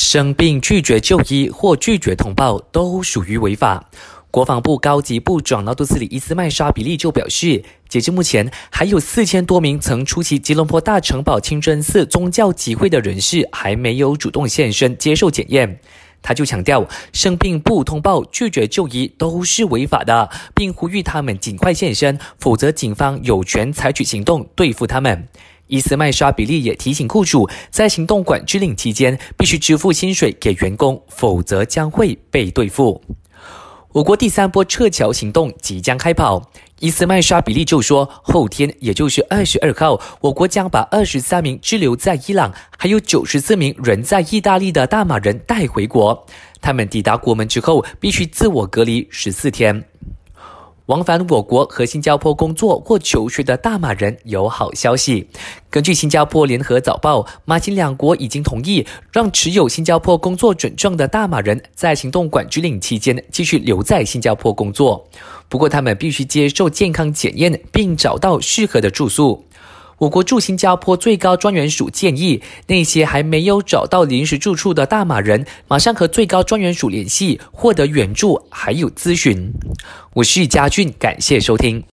生病拒绝就医或拒绝通报都属于违法。国防部高级部长纳杜斯里伊斯麦沙比利就表示，截至目前，还有四千多名曾出席吉隆坡大城堡清真寺宗教集会的人士还没有主动现身接受检验。他就强调，生病不通报、拒绝就医都是违法的，并呼吁他们尽快现身，否则警方有权采取行动对付他们。伊斯麦沙比利也提醒雇主，在行动管制令期间必须支付薪水给员工，否则将会被对付。我国第三波撤侨行动即将开跑，伊斯麦沙比利就说，后天也就是二十二号，我国将把二十三名滞留在伊朗，还有九十四名人在意大利的大马人带回国。他们抵达国门之后，必须自我隔离十四天。往返我国和新加坡工作或求学的大马人有好消息。根据新加坡联合早报，马新两国已经同意让持有新加坡工作准证的大马人在行动管制令期间继续留在新加坡工作，不过他们必须接受健康检验并找到适合的住宿。我国驻新加坡最高专员署建议，那些还没有找到临时住处的大马人，马上和最高专员署联系，获得援助还有咨询。我是嘉俊，感谢收听。